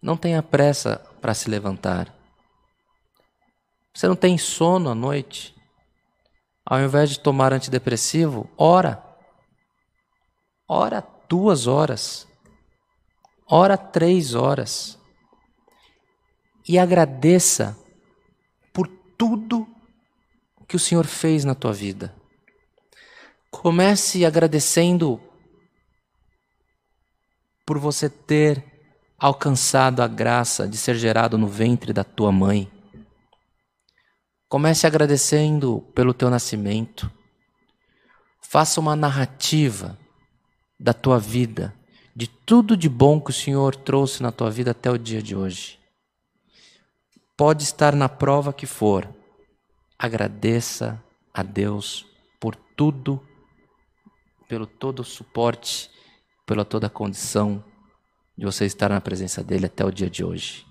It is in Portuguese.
Não tenha pressa para se levantar. Você não tem sono à noite? Ao invés de tomar antidepressivo, ora. Ora duas horas. Ora três horas. E agradeça por tudo que o Senhor fez na tua vida. Comece agradecendo por você ter alcançado a graça de ser gerado no ventre da tua mãe. Comece agradecendo pelo teu nascimento. Faça uma narrativa da tua vida, de tudo de bom que o Senhor trouxe na tua vida até o dia de hoje. Pode estar na prova que for, agradeça a Deus por tudo, pelo todo o suporte, pela toda a condição de você estar na presença dele até o dia de hoje.